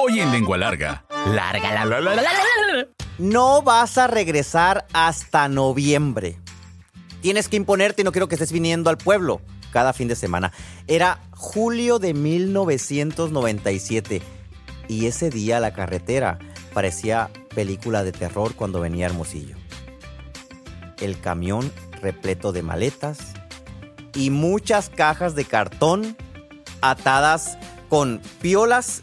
Hoy en Lengua Larga. Larga, la, la, la, la, la, la. No vas a regresar hasta noviembre. Tienes que imponerte y no quiero que estés viniendo al pueblo cada fin de semana. Era julio de 1997 y ese día la carretera parecía película de terror cuando venía Hermosillo. El camión repleto de maletas y muchas cajas de cartón atadas con piolas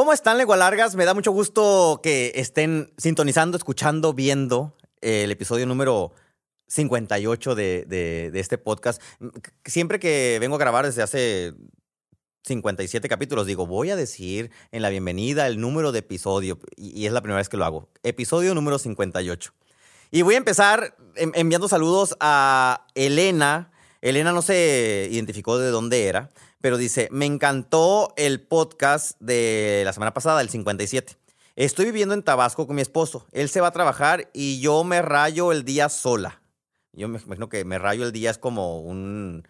¿Cómo están, Lengua Largas? Me da mucho gusto que estén sintonizando, escuchando, viendo el episodio número 58 de, de, este podcast. Siempre que vengo a grabar desde hace 57 capítulos, digo, voy a decir en la bienvenida el número de episodio, y, es la primera vez que lo hago. Episodio número 58. Y voy a empezar en- enviando saludos a Elena. Elena no se identificó de dónde era, pero dice, me encantó el podcast de la semana pasada, el 57. Estoy viviendo en Tabasco con mi esposo. Él se va a trabajar y yo me rayo el día sola. Yo me imagino que me rayo el día es como un,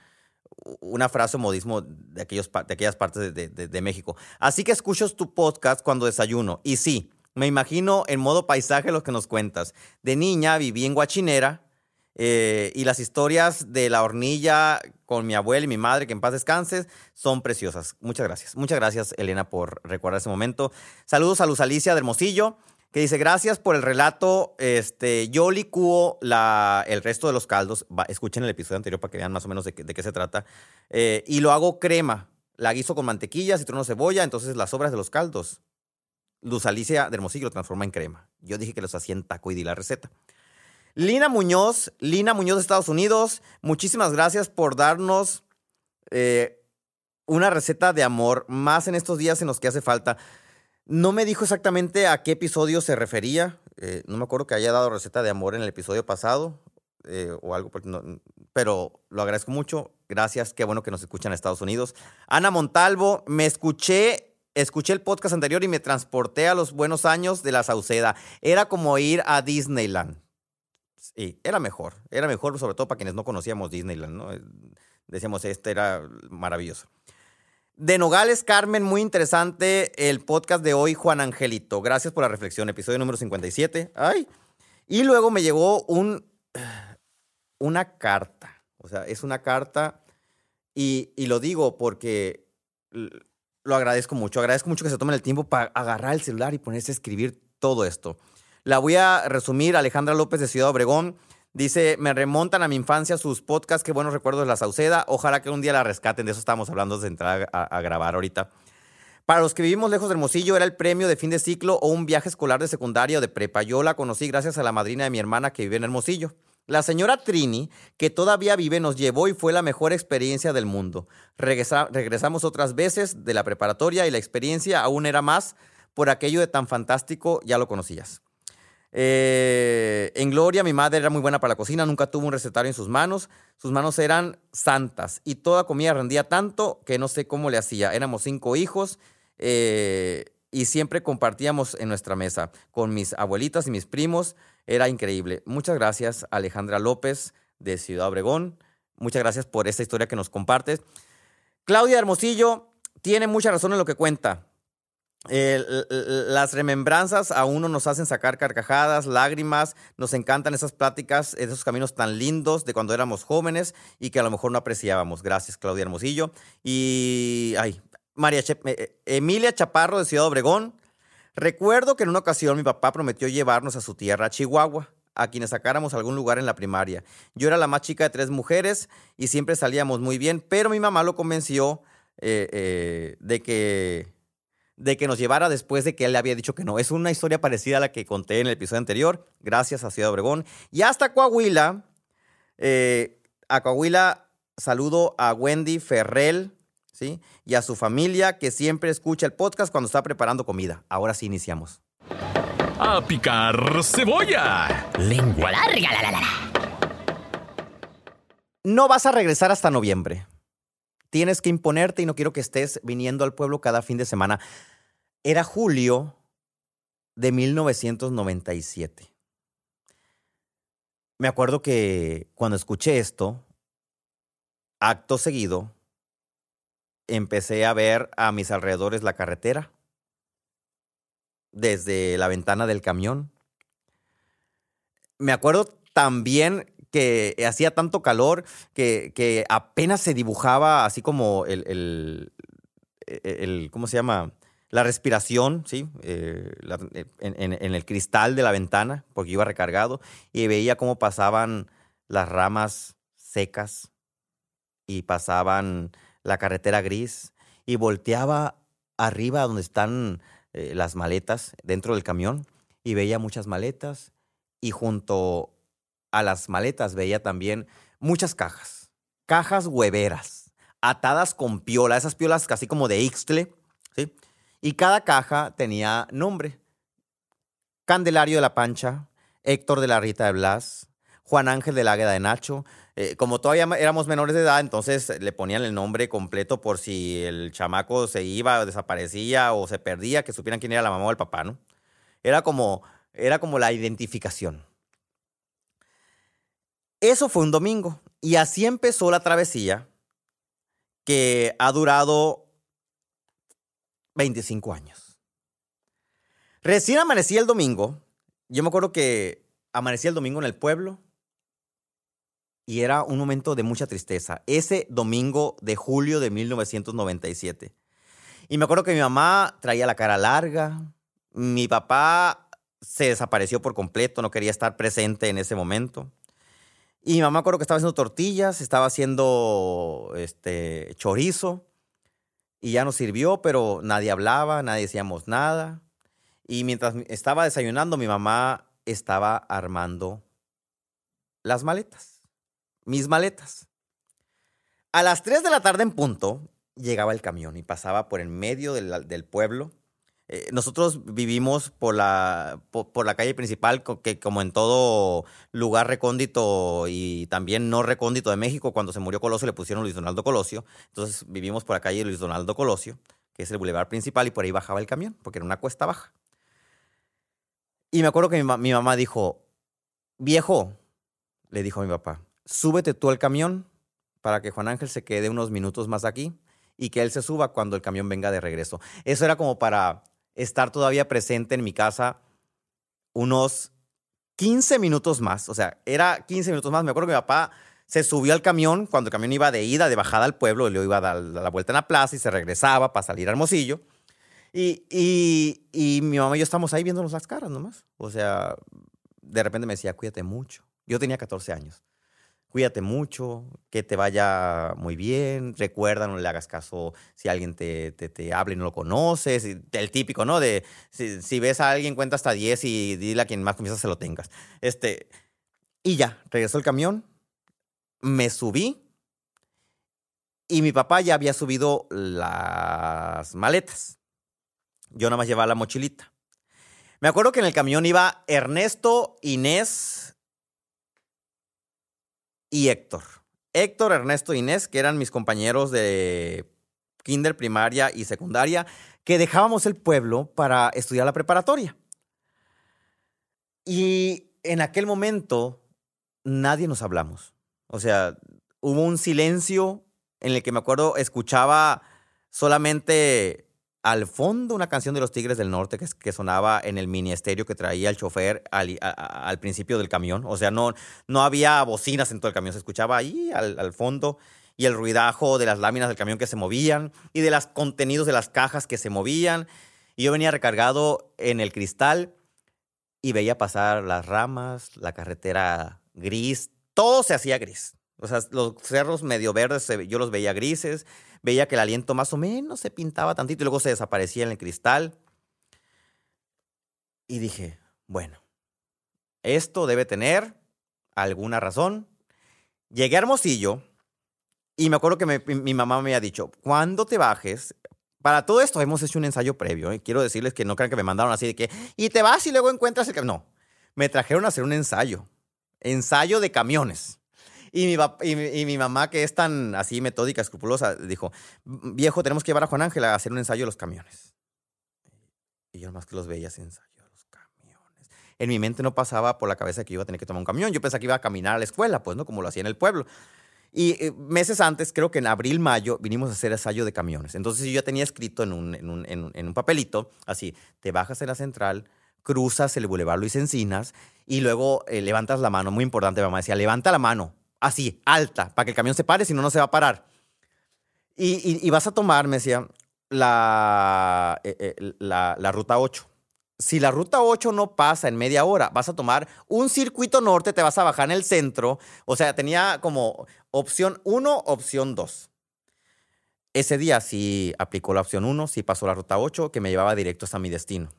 una frase o modismo de, aquellos, de aquellas partes de México. Así que escucho tu podcast cuando desayuno. Y sí, me imagino en modo paisaje lo que nos cuentas. De niña viví en Guachinera eh, y las historias de la hornilla con mi abuela y mi madre, que en paz descanses, son preciosas. Muchas gracias. Muchas gracias, Elena, por recordar ese momento. Saludos a Luz Alicia de Hermosillo, que dice, gracias por el relato. Este, yo licúo la, el resto de los caldos. Va, escuchen el episodio anterior para que vean más o menos de, qué- se trata. Eh, y lo hago crema. La guiso con mantequilla, citrono, cebolla. Entonces las sobras de los caldos, Luz Alicia de Hermosillo lo transforma en crema. Yo dije que los hacía en taco y di la receta. Lina Muñoz, Lina Muñoz de Estados Unidos, muchísimas gracias por darnos eh, una receta de amor, más en estos días en los que hace falta. No me dijo exactamente a qué episodio se refería, eh, no me acuerdo que haya dado receta de amor en el episodio pasado eh, o algo, pero lo agradezco mucho. Gracias, qué bueno que nos escuchan en Estados Unidos. Ana Montalvo, me escuché, escuché el podcast anterior y me transporté a los buenos años de la Sauceda. Era como ir a Disneyland. Sí, era mejor. Era mejor, sobre todo para quienes no conocíamos Disneyland. Eh, Decíamos, este era maravilloso. De Nogales, Carmen, muy interesante el podcast de hoy, Juan Angelito. Gracias por la reflexión, episodio número 57. Ay. Y luego me llegó un, una carta. O sea, es una carta y, y lo digo porque lo agradezco mucho. Agradezco mucho que se tomen el tiempo para agarrar el celular y ponerse a escribir todo esto. La voy a resumir. Alejandra López de Ciudad Obregón dice, me remontan a mi infancia sus podcasts, qué buenos recuerdos la Sauceda. Ojalá que un día la rescaten. De eso estábamos hablando de entrar a, grabar ahorita. Para los que vivimos lejos de Hermosillo, era el premio de fin de ciclo o un viaje escolar de secundaria o de prepa. Yo la conocí gracias a la madrina de mi hermana que vive en Hermosillo. La señora Trini, que todavía vive, nos llevó y fue la mejor experiencia del mundo. Regresa- regresamos otras veces de la preparatoria y la experiencia aún era más por aquello de tan fantástico, ya lo conocías. Eh, en Gloria, mi madre era muy buena para la cocina, nunca tuvo un recetario en sus manos. Sus manos eran santas y toda comida rendía tanto que no sé cómo le hacía. Éramos cinco hijos eh, y siempre compartíamos en nuestra mesa con mis abuelitas y mis primos. Era increíble. Muchas gracias, Alejandra López de Ciudad Obregón. Muchas gracias por esta historia que nos compartes. Claudia Hermosillo tiene mucha razón en lo que cuenta. Eh, las remembranzas a uno nos hacen sacar carcajadas, lágrimas, nos encantan esas pláticas, esos caminos tan lindos de cuando éramos jóvenes y que a lo mejor no apreciábamos. Gracias, Claudia Hermosillo. Y, ay, María Che- eh, Emilia Chaparro de Ciudad Obregón. Recuerdo que en una ocasión mi papá prometió llevarnos a su tierra, Chihuahua, a quienes sacáramos a algún lugar en la primaria. Yo era la más chica de tres mujeres y siempre salíamos muy bien, pero mi mamá lo convenció eh, eh, de que de que nos llevara después de que él le había dicho que no. Es una historia parecida a la que conté en el episodio anterior, gracias a Ciudad Obregón. Y hasta Coahuila, eh, a Coahuila saludo a Wendy Ferrell, ¿sí? Y a su familia que siempre escucha el podcast cuando está preparando comida. Ahora sí iniciamos. A picar cebolla. Lengua larga, la, la. No vas a regresar hasta noviembre. Tienes que imponerte y no quiero que estés viniendo al pueblo cada fin de semana. Era julio de 1997. Me acuerdo que cuando escuché esto, acto seguido, empecé a ver a mis alrededores la carretera desde la ventana del camión. Me acuerdo también que hacía tanto calor que, que apenas se dibujaba así como el, el, el- ¿cómo se llama? La respiración, ¿sí? Eh, en, en- en el cristal de la ventana, porque iba recargado, y veía cómo pasaban las ramas secas y pasaban la carretera gris y volteaba arriba donde están eh, las maletas dentro del camión y veía muchas maletas y junto a las maletas veía también muchas cajas, cajas hueveras, atadas con piola, esas piolas casi como de Ixtle, ¿sí? Y cada caja tenía nombre. Candelario de la Pancha, Héctor de la Rita de Blas, Juan Ángel de la Águeda de Nacho. Eh, como todavía éramos menores de edad, entonces le ponían el nombre completo por si el chamaco se iba o desaparecía o se perdía, que supieran quién era la mamá o el papá, ¿no? Era como, era como la identificación. Eso fue un domingo y así empezó la travesía que ha durado 25 años. Recién amanecía el domingo. Yo me acuerdo que amanecía el domingo en el pueblo y era un momento de mucha tristeza. Ese domingo de julio de 1997. Y me acuerdo que mi mamá traía la cara larga, mi papá se desapareció por completo, no quería estar presente en ese momento. Y mi mamá acuerdo que estaba haciendo tortillas, estaba haciendo este chorizo y ya nos sirvió, pero nadie hablaba, nadie decíamos nada. Y mientras estaba desayunando, mi mamá estaba armando las maletas, mis maletas. A las 3 de la tarde en punto llegaba el camión y pasaba por el medio del pueblo. Eh, nosotros vivimos por la, por, la calle principal, que como en todo lugar recóndito y también no recóndito de México, cuando se murió Colosio le pusieron Luis Donaldo Colosio. Entonces vivimos por la calle Luis Donaldo Colosio, que es el bulevar principal, y por ahí bajaba el camión, porque era una cuesta baja. Y me acuerdo que mi, mi mamá dijo, viejo, le dijo a mi papá, súbete tú al camión para que Juan Ángel se quede unos minutos más aquí y que él se suba cuando el camión venga de regreso. Eso era como para estar todavía presente en mi casa unos 15 minutos más. O sea, era 15 minutos más. Me acuerdo que mi papá se subió al camión cuando el camión iba de ida, de bajada al pueblo, y le iba a dar la vuelta en la plaza y se regresaba para salir a Hermosillo. Y, y, y mi mamá y yo estábamos ahí viéndonos las caras nomás. O sea, de repente me decía, cuídate mucho. Yo tenía 14 años. Cuídate mucho, que te vaya muy bien. Recuerda, no le hagas caso si alguien te, te, te habla y no lo conoces. El típico, ¿no? De si, si ves a alguien, cuenta hasta 10 y dile a quien más confianza se lo tengas. Este, y ya, regresó el camión, me subí y mi papá ya había subido las maletas. Yo nada más llevaba la mochilita. Me acuerdo que en el camión iba Ernesto, Inés y Héctor. Héctor, Ernesto, Inés, que eran mis compañeros de kinder, primaria y secundaria, que dejábamos el pueblo para estudiar la preparatoria. Y en aquel momento nadie nos hablamos. O sea, hubo un silencio en el que me acuerdo escuchaba solamente al fondo una canción de los Tigres del Norte que, sonaba en el mini estéreo que traía el chofer al, principio del camión. O sea, no, no había bocinas en todo el camión, se escuchaba ahí al, al fondo y el ruidajo de las láminas del camión que se movían y de los contenidos de las cajas que se movían. Y yo venía recargado en el cristal y veía pasar las ramas, la carretera gris, todo se hacía gris. O sea, los cerros medio verdes yo los veía grises, veía que el aliento más o menos se pintaba tantito y luego se desaparecía en el cristal. Y dije, bueno, esto debe tener alguna razón. Llegué a Hermosillo Y me acuerdo que mi, mamá me había dicho, cuando te bajes, para todo esto hemos hecho un ensayo previo. ¿eh? Quiero decirles que no crean que me mandaron así de que, y te vas y luego encuentras el. No, me trajeron a hacer un ensayo. Ensayo de camiones. Y mi, y, mi, y mi mamá, que es tan así metódica, escrupulosa, dijo, viejo, tenemos que llevar a Juan Ángel a hacer un ensayo de los camiones. Y yo nomás que los veía ese ensayo de los camiones. En mi mente no pasaba por la cabeza que yo iba a tener que tomar un camión. Yo pensaba que iba a caminar a la escuela, pues, ¿no? Como lo hacía en el pueblo. Y eh, meses antes, creo que en abril, mayo, vinimos a hacer ensayo de camiones. Entonces yo ya tenía escrito en un, en un- en un papelito, así, te bajas en la central, cruzas el Boulevard Luis Encinas y luego eh, levantas la mano. Muy importante, mamá decía, levanta la mano, así, alta, para que el camión se pare, si no, no se va a parar. Y, y- y vas a tomar, me decía, la, eh, eh, la, la ruta 8. Si la ruta 8 no pasa en media hora, vas a tomar un circuito norte, te vas a bajar en el centro. O sea, tenía como opción 1, opción 2. Ese día sí aplicó la opción 1, sí pasó la ruta 8, que me llevaba directo hasta mi destino.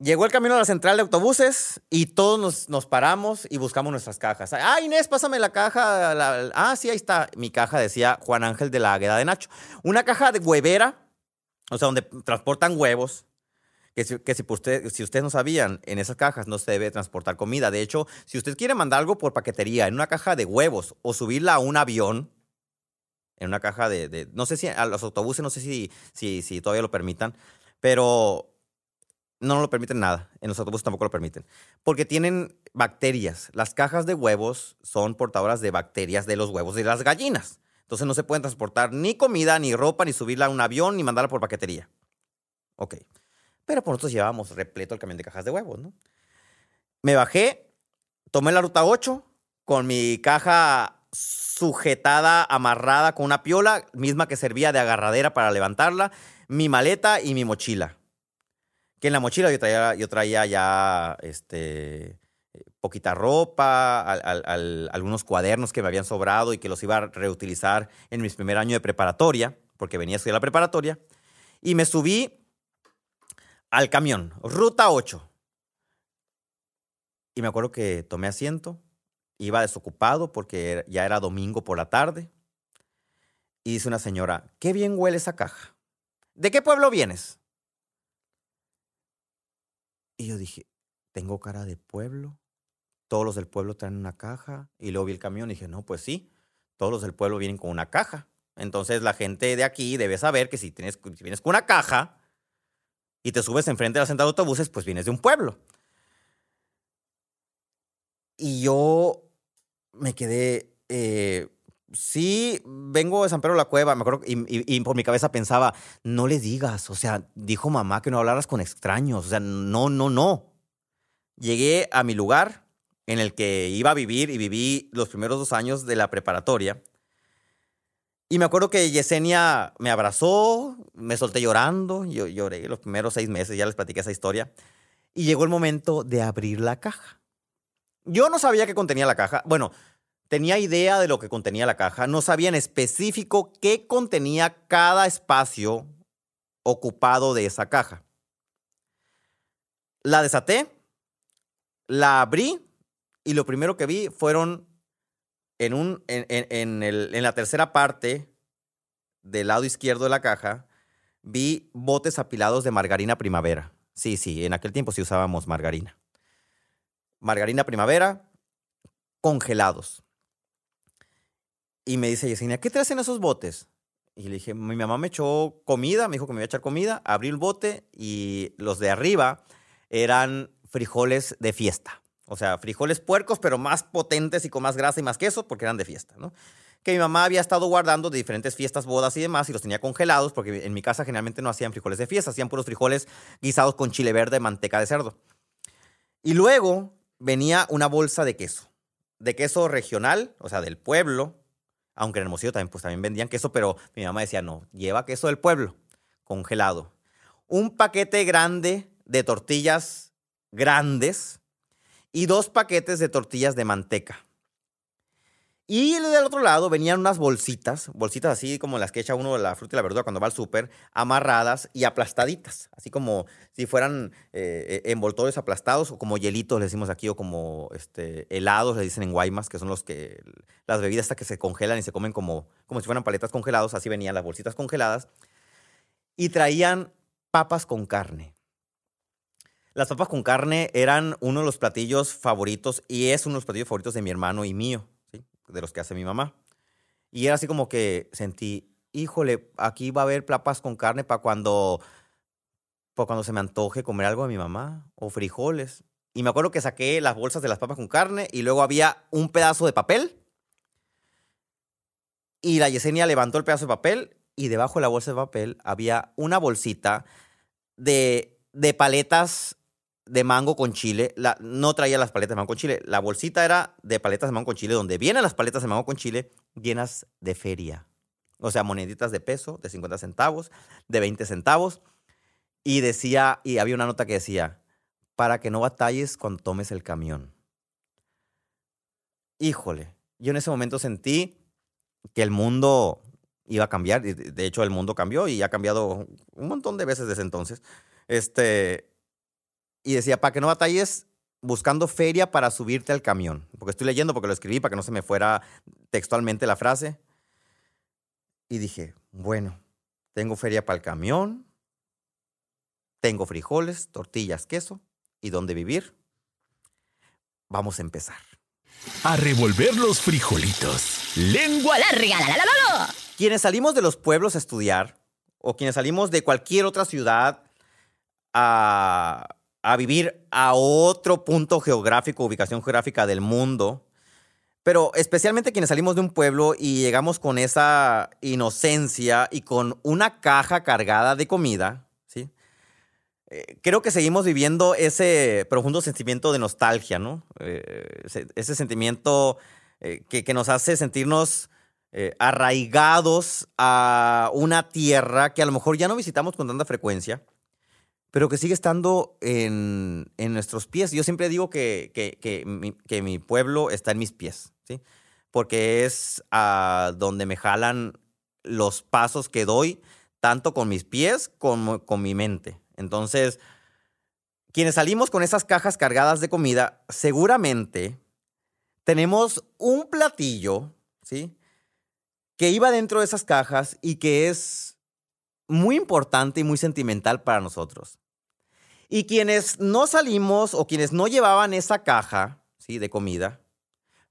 Llegó el camino a la central de autobuses y todos nos, nos paramos y buscamos nuestras cajas. Ah, Inés, pásame la caja. la- ah, sí, ahí está. Mi caja decía Juan Ángel de la Agueda de Nacho. Una caja de huevera, o sea, donde transportan huevos. Que si, que si, por usted- si ustedes no sabían, en esas cajas no se debe transportar comida. De hecho, si usted quiere mandar algo por paquetería en una caja de huevos o subirla a un avión, en una caja de, de- no sé si a los autobuses, no sé si, si, si todavía lo permitan, pero no, lo permiten nada. En los autobuses tampoco lo permiten. Porque tienen bacterias. Las cajas de huevos son portadoras de bacterias de los huevos de las gallinas. Entonces no se pueden transportar ni comida, ni ropa, ni subirla a un avión, ni mandarla por paquetería. Ok. Pero por nosotros llevábamos repleto el camión de cajas de huevos, ¿no? Me bajé, tomé la ruta 8 con mi caja sujetada, amarrada con una piola, misma que servía de agarradera para levantarla, mi maleta y mi mochila. Que en la mochila yo traía, ya este, poquita ropa, al- al- al- algunos cuadernos que me habían sobrado y que los iba a reutilizar en mi primer año de preparatoria, porque venía a estudiar la preparatoria. Y me subí al camión, ruta 8. Y me acuerdo que tomé asiento, iba desocupado porque ya era domingo por la tarde. Y dice una señora, qué bien huele esa caja. ¿De qué pueblo vienes? Y yo dije, ¿tengo cara de pueblo? Todos los del pueblo traen una caja. Y luego vi el camión y dije, no, pues sí, todos los del pueblo vienen con una caja. Entonces la gente de aquí debe saber que si, tienes, vienes con una caja y te subes enfrente de la central de autobuses, pues vienes de un pueblo. Y yo me quedé, eh, sí, vengo de San Pedro de la Cueva, me acuerdo, y, y- y por mi cabeza pensaba, no le digas, o sea, dijo mamá que no hablaras con extraños, o sea, no, no, no. Llegué a mi lugar en el que iba a vivir y viví los primeros dos años de la preparatoria. Y me acuerdo que Yesenia me abrazó, me solté llorando, yo lloré los primeros seis meses, ya les platiqué esa historia. Y llegó el momento de abrir la caja. Yo no sabía qué contenía la caja. Bueno, tenía idea de lo que contenía la caja. No sabía en específico qué contenía cada espacio ocupado de esa caja. La desaté, la abrí y lo primero que vi fueron en, un, en, en- el- en la tercera parte del lado izquierdo de la caja, vi botes apilados de margarina primavera. Sí, sí, en aquel tiempo sí usábamos margarina margarina primavera, congelados. Y me dice Yesenia, ¿qué traes en esos botes? Y le dije, mi mamá me echó comida, me dijo que me iba a echar comida, abrí el bote y los de arriba eran frijoles de fiesta. O sea, frijoles puercos, pero más potentes y con más grasa y más queso, porque eran de fiesta, ¿no? Que mi mamá había estado guardando de diferentes fiestas, bodas y demás, y los tenía congelados, porque en mi casa generalmente no hacían frijoles de fiesta, hacían puros frijoles guisados con chile verde, manteca de cerdo. Y luego venía una bolsa de queso, de queso regional, o sea, del pueblo, aunque en Hermosillo también, pues, también vendían queso, pero mi mamá decía, no, lleva queso del pueblo, congelado. Un paquete grande de tortillas grandes y dos paquetes de tortillas de manteca. Y del otro lado venían unas bolsitas, bolsitas así como las que echa uno de la fruta y la verdura cuando va al súper, amarradas y aplastaditas, así como si fueran eh, envoltorios aplastados o como hielitos, le decimos aquí, o como este, helados, le dicen en Guaymas, que son los que, las bebidas hasta que se congelan y se comen como, como si fueran paletas congelados, así venían las bolsitas congeladas. Y traían papas con carne. Las papas con carne eran uno de los platillos favoritos y es uno de los platillos favoritos de mi hermano y mío de los que hace mi mamá. Y era así como que sentí, híjole, aquí va a haber papas con carne para cuando, para cuando se me antoje comer algo de mi mamá o frijoles. Y me acuerdo que saqué las bolsas de las papas con carne y luego había un pedazo de papel. Y la Yesenia levantó el pedazo de papel y debajo de la bolsa de papel había una bolsita de, de paletas de mango con chile. La, no traía las paletas de mango con chile. La bolsita era de paletas de mango con chile, donde vienen las paletas de mango con chile llenas de feria. O sea, moneditas de peso, de 50 centavos, de 20 centavos. Y decía, y había una nota que decía, para que no batalles cuando tomes el camión. Híjole, yo en ese momento sentí que el mundo iba a cambiar. De hecho, el mundo cambió y ha cambiado un montón de veces desde entonces. Este, y decía, para que no batalles buscando feria para subirte al camión. Porque estoy leyendo, porque lo escribí para que no se me fuera textualmente la frase. Y dije, bueno, tengo feria para el camión, tengo frijoles, tortillas, queso y dónde vivir. Vamos a empezar. A revolver los frijolitos. Lengua larga, la, la, la, la. Quienes salimos de los pueblos a estudiar, o quienes salimos de cualquier otra ciudad a a vivir a otro punto geográfico, ubicación geográfica del mundo. Pero especialmente quienes salimos de un pueblo y llegamos con esa inocencia y con una caja cargada de comida, ¿sí? Eh, creo que seguimos viviendo ese profundo sentimiento de nostalgia, ¿no? Eh, ese, sentimiento eh, que, que, nos hace sentirnos arraigados a una tierra que a lo mejor ya no visitamos con tanta frecuencia pero que sigue estando en, nuestros pies. Yo siempre digo que, que, mi, pueblo está en mis pies, ¿sí? Porque es a donde me jalan los pasos que doy, tanto con mis pies como con mi mente. Entonces, quienes salimos con esas cajas cargadas de comida, seguramente tenemos un platillo, ¿sí? Que iba dentro de esas cajas y que es muy importante y muy sentimental para nosotros. Y quienes no salimos o quienes no llevaban esa caja ¿sí? de comida,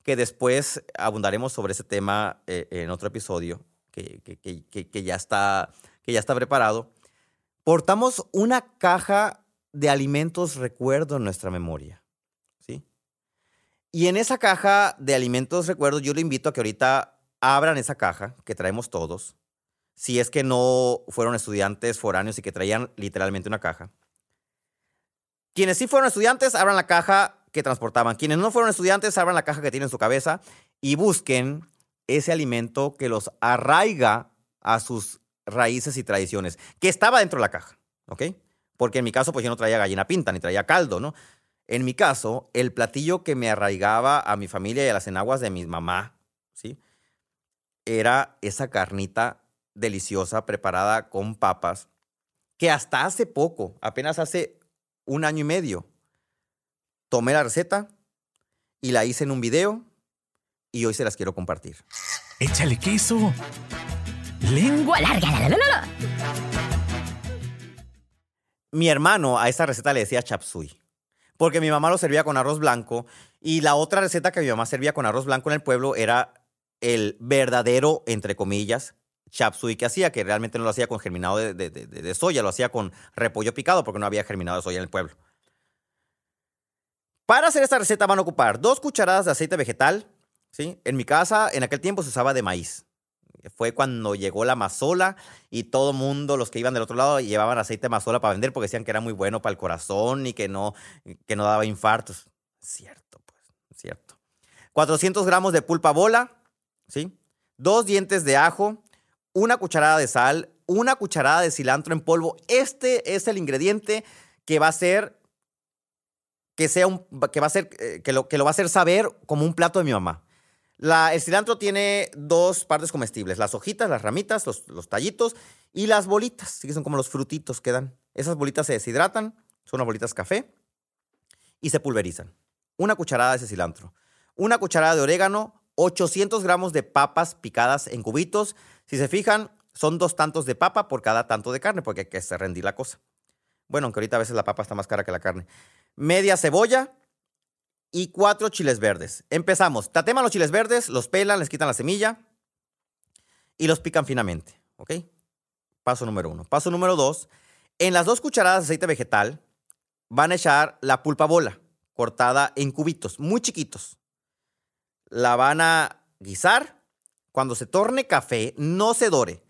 que después abundaremos sobre ese tema eh, en otro episodio que, que, ya está, que ya está preparado, portamos una caja de alimentos recuerdo en nuestra memoria. ¿sí? Y en esa caja de alimentos recuerdo, yo le invito a que ahorita abran esa caja que traemos todos si es que no fueron estudiantes foráneos y que traían literalmente una caja. Quienes sí fueron estudiantes, abran la caja que transportaban. Quienes no fueron estudiantes, abran la caja que tienen en su cabeza y busquen ese alimento que los arraiga a sus raíces y tradiciones, que estaba dentro de la caja, ¿ok? Porque en mi caso, pues yo no traía gallina pinta, ni traía caldo, ¿no? En mi caso, el platillo que me arraigaba a mi familia y a las enaguas de mi mamá, ¿sí? Era esa carnita deliciosa preparada con papas que hasta hace poco, apenas hace un año y medio, tomé la receta y la hice en un video y hoy se las quiero compartir. Échale queso. Lengua larga. La, la, la, mi hermano a esa receta le decía chapsui, porque mi mamá lo servía con arroz blanco y la otra receta que mi mamá servía con arroz blanco en el pueblo era el verdadero, entre comillas, chapsui que hacía, que realmente no lo hacía con germinado de, soya, lo hacía con repollo picado porque no había germinado de soya en el pueblo. Para hacer esta receta van a ocupar dos cucharadas de aceite vegetal. ¿sí? En mi casa, en aquel tiempo se usaba de maíz. Fue cuando llegó la mazola y todo mundo, los que iban del otro lado, llevaban aceite de mazola para vender porque decían que era muy bueno para el corazón y que no, que no daba infartos. Cierto, pues, cierto. 400 gramos de pulpa bola, ¿sí? Dos dientes de ajo, una cucharada de sal, una cucharada de cilantro en polvo. Este es el ingrediente que va a ser que sea un que va a ser eh, que lo que lo va a hacer saber como un plato de mi mamá. La, el cilantro tiene dos partes comestibles, las hojitas, las ramitas, los, tallitos y las bolitas, que son como los frutitos que dan. Esas bolitas se deshidratan, son unas bolitas café y se pulverizan. Una cucharada de ese cilantro, una cucharada de orégano, 800 gramos de papas picadas en cubitos. Si se fijan, son dos tantos de papa por cada tanto de carne, porque hay que rendir la cosa. Bueno, aunque ahorita a veces la papa está más cara que la carne. Media cebolla y cuatro chiles verdes. Empezamos. Tateman los chiles verdes, los pelan, les quitan la semilla y los pican finamente. ¿Ok? Paso número uno. Paso número dos. En las dos cucharadas de aceite vegetal van a echar la pulpa bola, cortada en cubitos, muy chiquitos. La van a guisar. Cuando se torne café, no se dore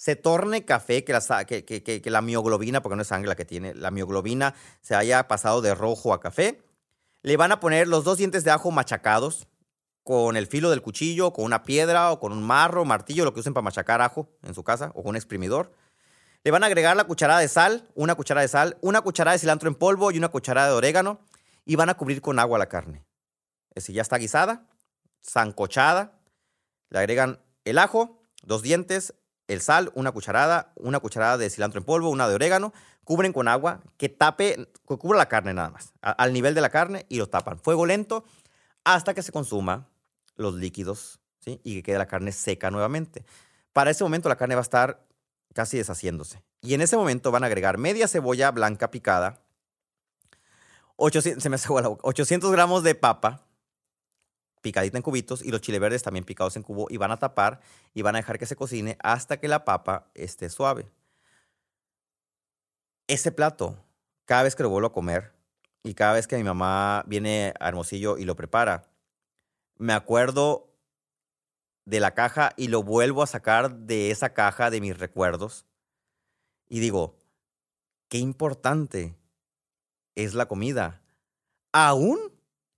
se torne café, que la, que, que, que la mioglobina, porque no es sangre la que tiene, la mioglobina se haya pasado de rojo a café. Le van a poner los dos dientes de ajo machacados con el filo del cuchillo, con una piedra o con un marro, martillo, lo que usen para machacar ajo en su casa o con un exprimidor. Le van a agregar la cucharada de sal, una cucharada de sal, una cucharada de cilantro en polvo y una cucharada de orégano y van a cubrir con agua la carne. Es decir, ya está guisada, zancochada. Le agregan el ajo, dos dientes, el sal, una cucharada, una cucharada de cilantro en polvo, una de orégano, cubren con agua que tape, que cubra la carne nada más, al nivel de la carne y lo tapan. Fuego lento hasta que se consuma los líquidos y que quede la carne seca nuevamente. Para ese momento la carne va a estar casi deshaciéndose. Y en ese momento van a agregar media cebolla blanca picada, 800, se me 800 gramos de papa, picadita en cubitos y los chile verdes también picados en cubo y van a tapar y van a dejar que se cocine hasta que la papa esté suave. Ese plato, cada vez que lo vuelvo a comer y cada vez que mi mamá viene a Hermosillo y lo prepara, me acuerdo de la caja y lo vuelvo a sacar de esa caja de mis recuerdos y digo, qué importante es la comida. Aún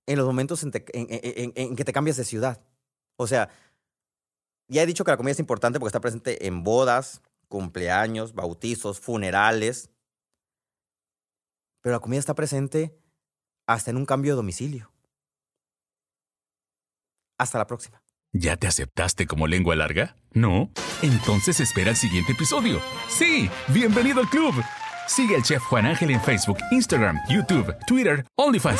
en los momentos en, que te cambias de ciudad. O sea, ya he dicho que la comida es importante porque está presente en bodas, cumpleaños, bautizos, funerales. Pero la comida está presente hasta en un cambio de domicilio. Hasta la próxima. ¿Ya te aceptaste como lengua larga? ¿No? Entonces espera el siguiente episodio. Sí, bienvenido al club. Sigue al chef Juan Ángel en Facebook, Instagram, YouTube, Twitter, OnlyFans.